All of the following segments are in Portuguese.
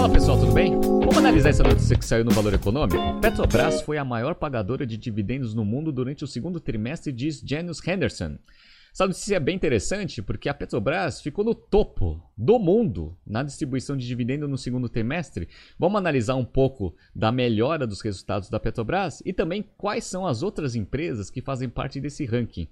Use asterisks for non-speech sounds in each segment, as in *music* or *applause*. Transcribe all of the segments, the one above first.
Fala pessoal, tudo bem? Vamos analisar essa notícia que saiu no Valor Econômico? Petrobras foi a maior pagadora de dividendos no mundo durante o segundo trimestre, diz Janus Henderson. Essa notícia é bem interessante porque a Petrobras ficou no topo do mundo na distribuição de dividendo no segundo trimestre. Vamos analisar um pouco da melhora dos resultados da Petrobras e também quais são as outras empresas que fazem parte desse ranking.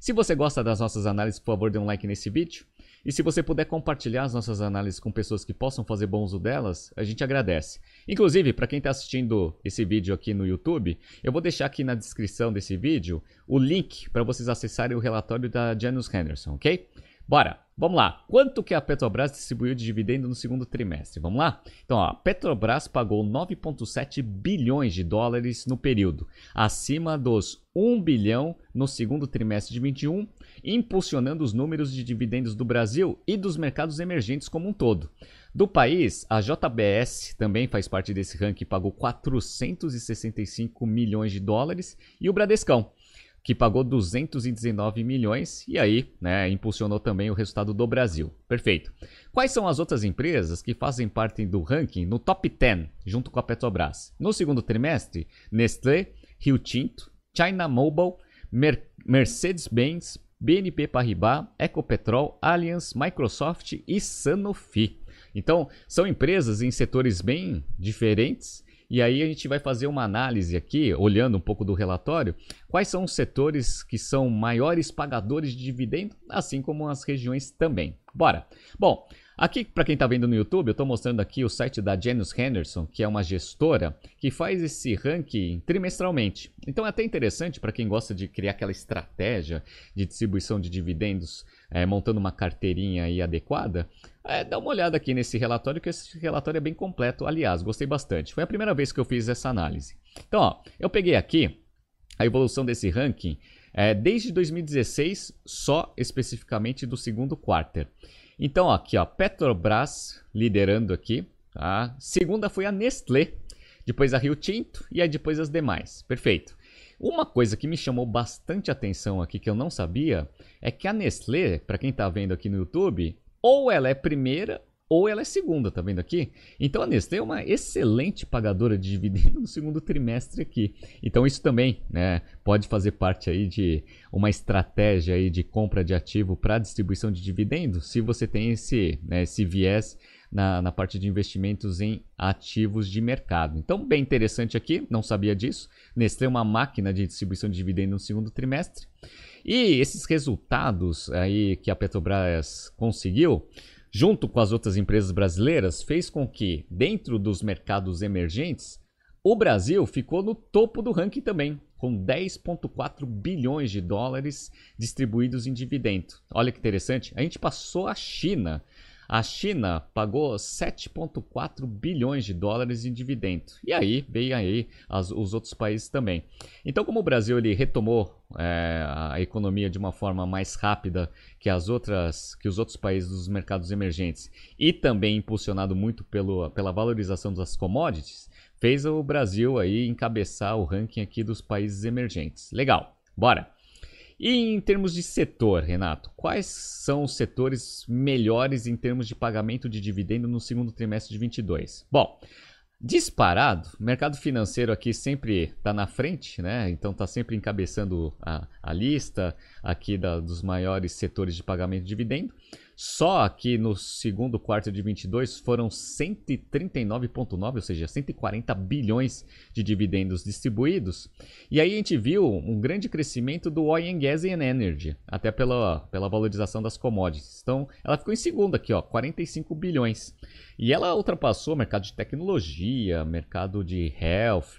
Se você gosta das nossas análises, por favor, dê um like nesse vídeo. E se você puder compartilhar as nossas análises com pessoas que possam fazer bom uso delas, a gente agradece. Inclusive, para quem está assistindo esse vídeo aqui no YouTube, eu vou deixar aqui na descrição desse vídeo o link para vocês acessarem o relatório da Janus Henderson, ok? Bora, vamos lá. Quanto que a Petrobras distribuiu de dividendo no segundo trimestre? Vamos lá? Então, ó, a Petrobras pagou 9,7 bilhões de dólares no período, acima dos 1 bilhão no segundo trimestre de 21, impulsionando os números de dividendos do Brasil e dos mercados emergentes como um todo. Do país, a JBS também faz parte desse ranking e pagou 465 milhões de dólares e o Bradescão que pagou 219 milhões e aí né, impulsionou também o resultado do Brasil. Perfeito. Quais são as outras empresas que fazem parte do ranking no top 10 junto com a Petrobras? No segundo trimestre, Nestlé, Rio Tinto, China Mobile, Mer Mercedes-Benz, BNP Paribas, Ecopetrol, Allianz, Microsoft e Sanofi. Então, são empresas em setores bem diferentes e aí a gente vai fazer uma análise aqui, olhando um pouco do relatório, quais são os setores que são maiores pagadores de dividendo, assim como as regiões também. Bora! Bom, Aqui, para quem está vendo no YouTube, eu estou mostrando aqui o site da Janus Henderson, que é uma gestora que faz esse ranking trimestralmente. Então é até interessante para quem gosta de criar aquela estratégia de distribuição de dividendos, é, montando uma carteirinha aí adequada. É, dá uma olhada aqui nesse relatório, que esse relatório é bem completo. Aliás, gostei bastante. Foi a primeira vez que eu fiz essa análise. Então, ó, eu peguei aqui a evolução desse ranking é, desde 2016, só especificamente do segundo quarter. Então, ó, aqui, ó, Petrobras liderando aqui. Tá? Segunda foi a Nestlé, depois a Rio Tinto e aí depois as demais. Perfeito. Uma coisa que me chamou bastante atenção aqui que eu não sabia é que a Nestlé, para quem está vendo aqui no YouTube, ou ela é primeira ou ela é segunda, tá vendo aqui? Então a Nestlé é uma excelente pagadora de dividendos no segundo trimestre aqui. Então isso também né, pode fazer parte aí de uma estratégia aí de compra de ativo para distribuição de dividendos, se você tem esse, né, esse viés na, na parte de investimentos em ativos de mercado. Então, bem interessante aqui, não sabia disso. Nestlé é uma máquina de distribuição de dividendos no segundo trimestre. E esses resultados aí que a Petrobras conseguiu junto com as outras empresas brasileiras, fez com que, dentro dos mercados emergentes, o Brasil ficou no topo do ranking também, com 10,4 bilhões de dólares distribuídos em dividendo. Olha que interessante, a gente passou a China a China pagou 7,4 bilhões de dólares em dividendo. E aí veio aí as, os outros países também. Então, como o Brasil ele retomou é, a economia de uma forma mais rápida que as outras, que os outros países dos mercados emergentes e também impulsionado muito pelo, pela valorização das commodities, fez o Brasil aí encabeçar o ranking aqui dos países emergentes. Legal, bora. E em termos de setor, Renato, quais são os setores melhores em termos de pagamento de dividendo no segundo trimestre de 22? Bom, disparado, o mercado financeiro aqui sempre está na frente, né? Então está sempre encabeçando a, a lista aqui da, dos maiores setores de pagamento de dividendo. Só aqui no segundo quarto de 22 foram 139,9, ou seja, 140 bilhões de dividendos distribuídos. E aí a gente viu um grande crescimento do oil and gas and energy, até pela, pela valorização das commodities. Então, ela ficou em segundo aqui, ó, 45 bilhões. E ela ultrapassou o mercado de tecnologia, mercado de health,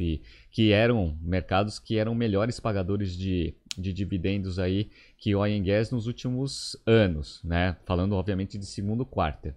que eram mercados que eram melhores pagadores de de dividendos aí que oil and gas nos últimos anos, né? Falando obviamente de segundo quarto.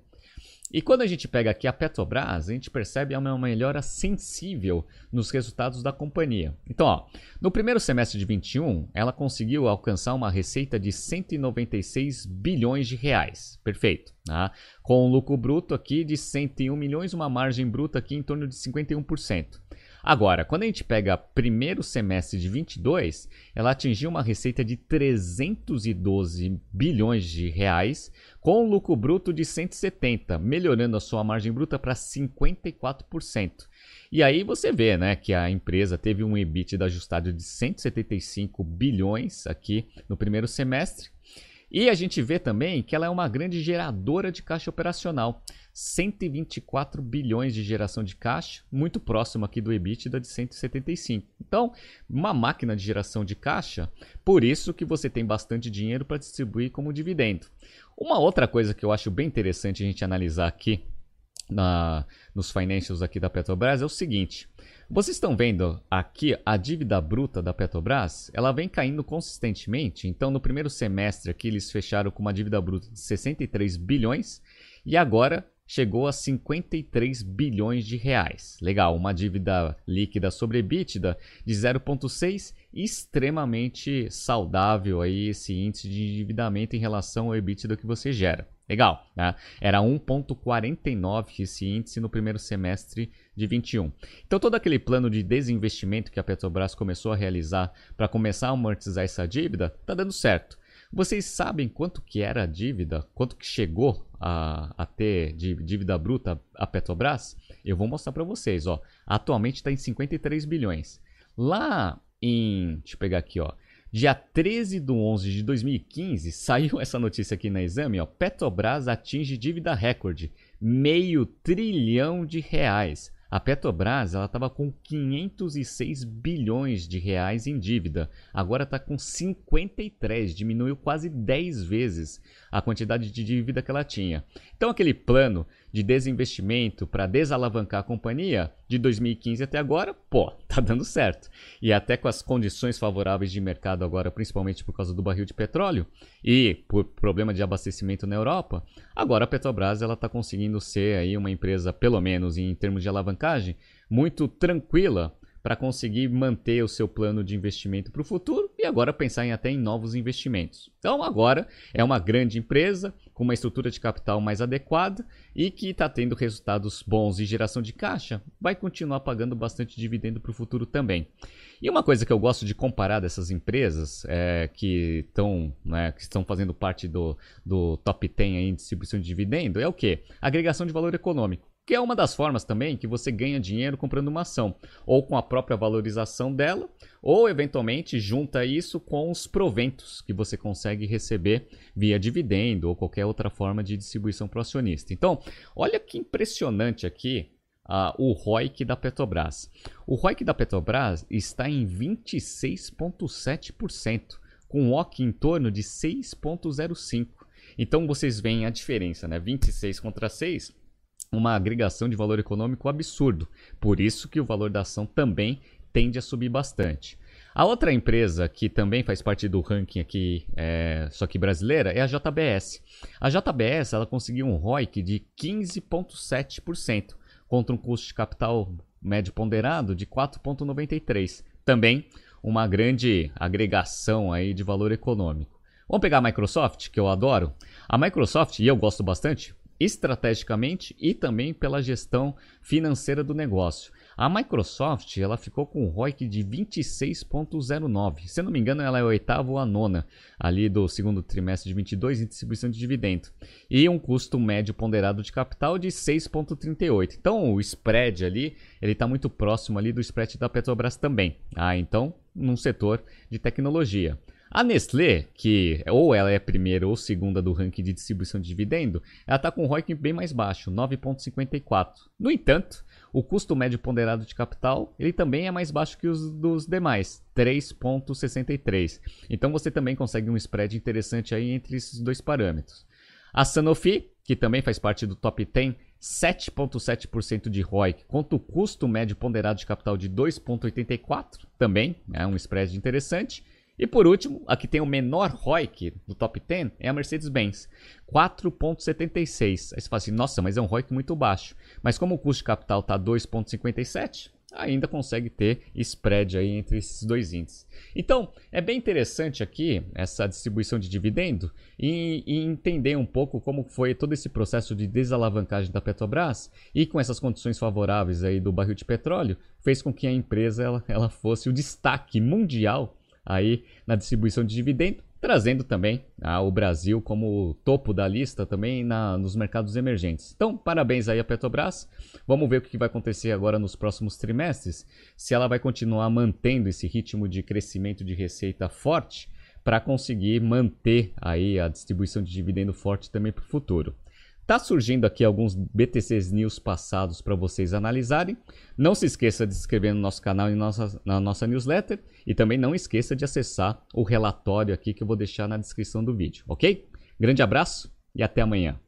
E quando a gente pega aqui a Petrobras, a gente percebe uma melhora sensível nos resultados da companhia. Então, ó, no primeiro semestre de 21, ela conseguiu alcançar uma receita de 196 bilhões de reais. Perfeito. Tá? Com um lucro bruto aqui de 101 milhões, uma margem bruta aqui em torno de 51%. Agora, quando a gente pega primeiro semestre de 22, ela atingiu uma receita de 312 bilhões de reais, com um lucro bruto de 170, melhorando a sua margem bruta para 54%. E aí você vê, né, que a empresa teve um EBITDA ajustado de 175 bilhões aqui no primeiro semestre. E a gente vê também que ela é uma grande geradora de caixa operacional. 124 bilhões de geração de caixa, muito próximo aqui do EBITDA de 175. Então, uma máquina de geração de caixa, por isso que você tem bastante dinheiro para distribuir como dividendo. Uma outra coisa que eu acho bem interessante a gente analisar aqui na, nos financials aqui da Petrobras é o seguinte. Vocês estão vendo aqui a dívida bruta da Petrobras? Ela vem caindo consistentemente. Então, no primeiro semestre aqui, eles fecharam com uma dívida bruta de 63 bilhões e agora chegou a 53 bilhões de reais. Legal, uma dívida líquida sobre EBITDA de 0,6, extremamente saudável aí esse índice de endividamento em relação ao EBITDA que você gera. Legal, né? Era 1,49 esse índice no primeiro semestre de 21. Então todo aquele plano de desinvestimento que a Petrobras começou a realizar para começar a amortizar essa dívida está dando certo. Vocês sabem quanto que era a dívida, quanto que chegou a, a ter de dívida bruta a Petrobras? Eu vou mostrar para vocês. Ó. Atualmente está em 53 bilhões. Lá em, deixa eu pegar aqui, ó, dia 13 de 11 de 2015, saiu *laughs* essa notícia aqui na Exame, ó, Petrobras atinge dívida recorde, meio trilhão de reais. A Petrobras estava com 506 bilhões de reais em dívida, agora está com 53, diminuiu quase 10 vezes a quantidade de dívida que ela tinha. Então aquele plano de desinvestimento para desalavancar a companhia de 2015 até agora, pô, tá dando certo. E até com as condições favoráveis de mercado agora, principalmente por causa do barril de petróleo e por problema de abastecimento na Europa, agora a Petrobras ela está conseguindo ser aí uma empresa, pelo menos em termos de alavancagem, muito tranquila para conseguir manter o seu plano de investimento para o futuro e agora pensar em até em novos investimentos. Então agora é uma grande empresa com uma estrutura de capital mais adequada e que está tendo resultados bons e geração de caixa, vai continuar pagando bastante dividendo para o futuro também. E uma coisa que eu gosto de comparar dessas empresas é, que, estão, né, estão fazendo parte do, do top 10 aí em distribuição de dividendo é o que? Agregação de valor econômico que é uma das formas também que você ganha dinheiro comprando uma ação, ou com a própria valorização dela, ou eventualmente junta isso com os proventos que você consegue receber via dividendo ou qualquer outra forma de distribuição para o acionista. Então, olha que impressionante aqui uh, o ROIC da Petrobras. O ROIC da Petrobras está em 26,7%, com um OC em torno de 6,05%. Então vocês veem a diferença, né? 26 contra 6 uma agregação de valor econômico absurdo. Por isso que o valor da ação também tende a subir bastante. A outra empresa que também faz parte do ranking aqui, é, só que brasileira, é a JBS. A JBS ela conseguiu um ROIC de 15,7% contra um custo de capital médio ponderado de 4,93%. Também uma grande agregação aí de valor econômico. Vamos pegar a Microsoft, que eu adoro. A Microsoft, e eu gosto bastante, estrategicamente e também pela gestão financeira do negócio. A Microsoft ela ficou com um ROIC de 26,09. Se não me engano, ela é a oitava ou a nona ali do segundo trimestre de 22 em distribuição de dividendo. E um custo médio ponderado de capital de 6,38. Então o spread ali ele está muito próximo ali do spread da Petrobras também. Ah, então num setor de tecnologia. A Nestlé, que ou ela é primeira ou segunda do ranking de distribuição de dividendo, ela está com um ROIC bem mais baixo, 9,54. No entanto, o custo médio ponderado de capital ele também é mais baixo que os dos demais, 3,63. Então você também consegue um spread interessante aí entre esses dois parâmetros. A Sanofi, que também faz parte do top 10, 7,7% de ROIC, contra o custo médio ponderado de capital de 2,84, também é um spread interessante. E por último, a que tem o menor ROIC do top 10 é a Mercedes-Benz, 4,76. Aí você fala assim, nossa, mas é um ROIC muito baixo. Mas como o custo de capital está 2,57, ainda consegue ter spread aí entre esses dois índices. Então, é bem interessante aqui essa distribuição de dividendo e, e, entender um pouco como foi todo esse processo de desalavancagem da Petrobras e com essas condições favoráveis aí do barril de petróleo, fez com que a empresa ela, ela fosse o destaque mundial aí na distribuição de dividendo trazendo também ah, o Brasil como topo da lista também na, nos mercados emergentes. Então, parabéns aí à Petrobras. Vamos ver o que vai acontecer agora nos próximos trimestres, se ela vai continuar mantendo esse ritmo de crescimento de receita forte para conseguir manter aí a distribuição de dividendo forte também para o futuro. Tá surgindo aqui alguns BTCs News passados para vocês analisarem. Não se esqueça de se inscrever no nosso canal e nossa, na nossa newsletter. E também não esqueça de acessar o relatório aqui que eu vou deixar na descrição do vídeo, ok? Grande abraço e até amanhã.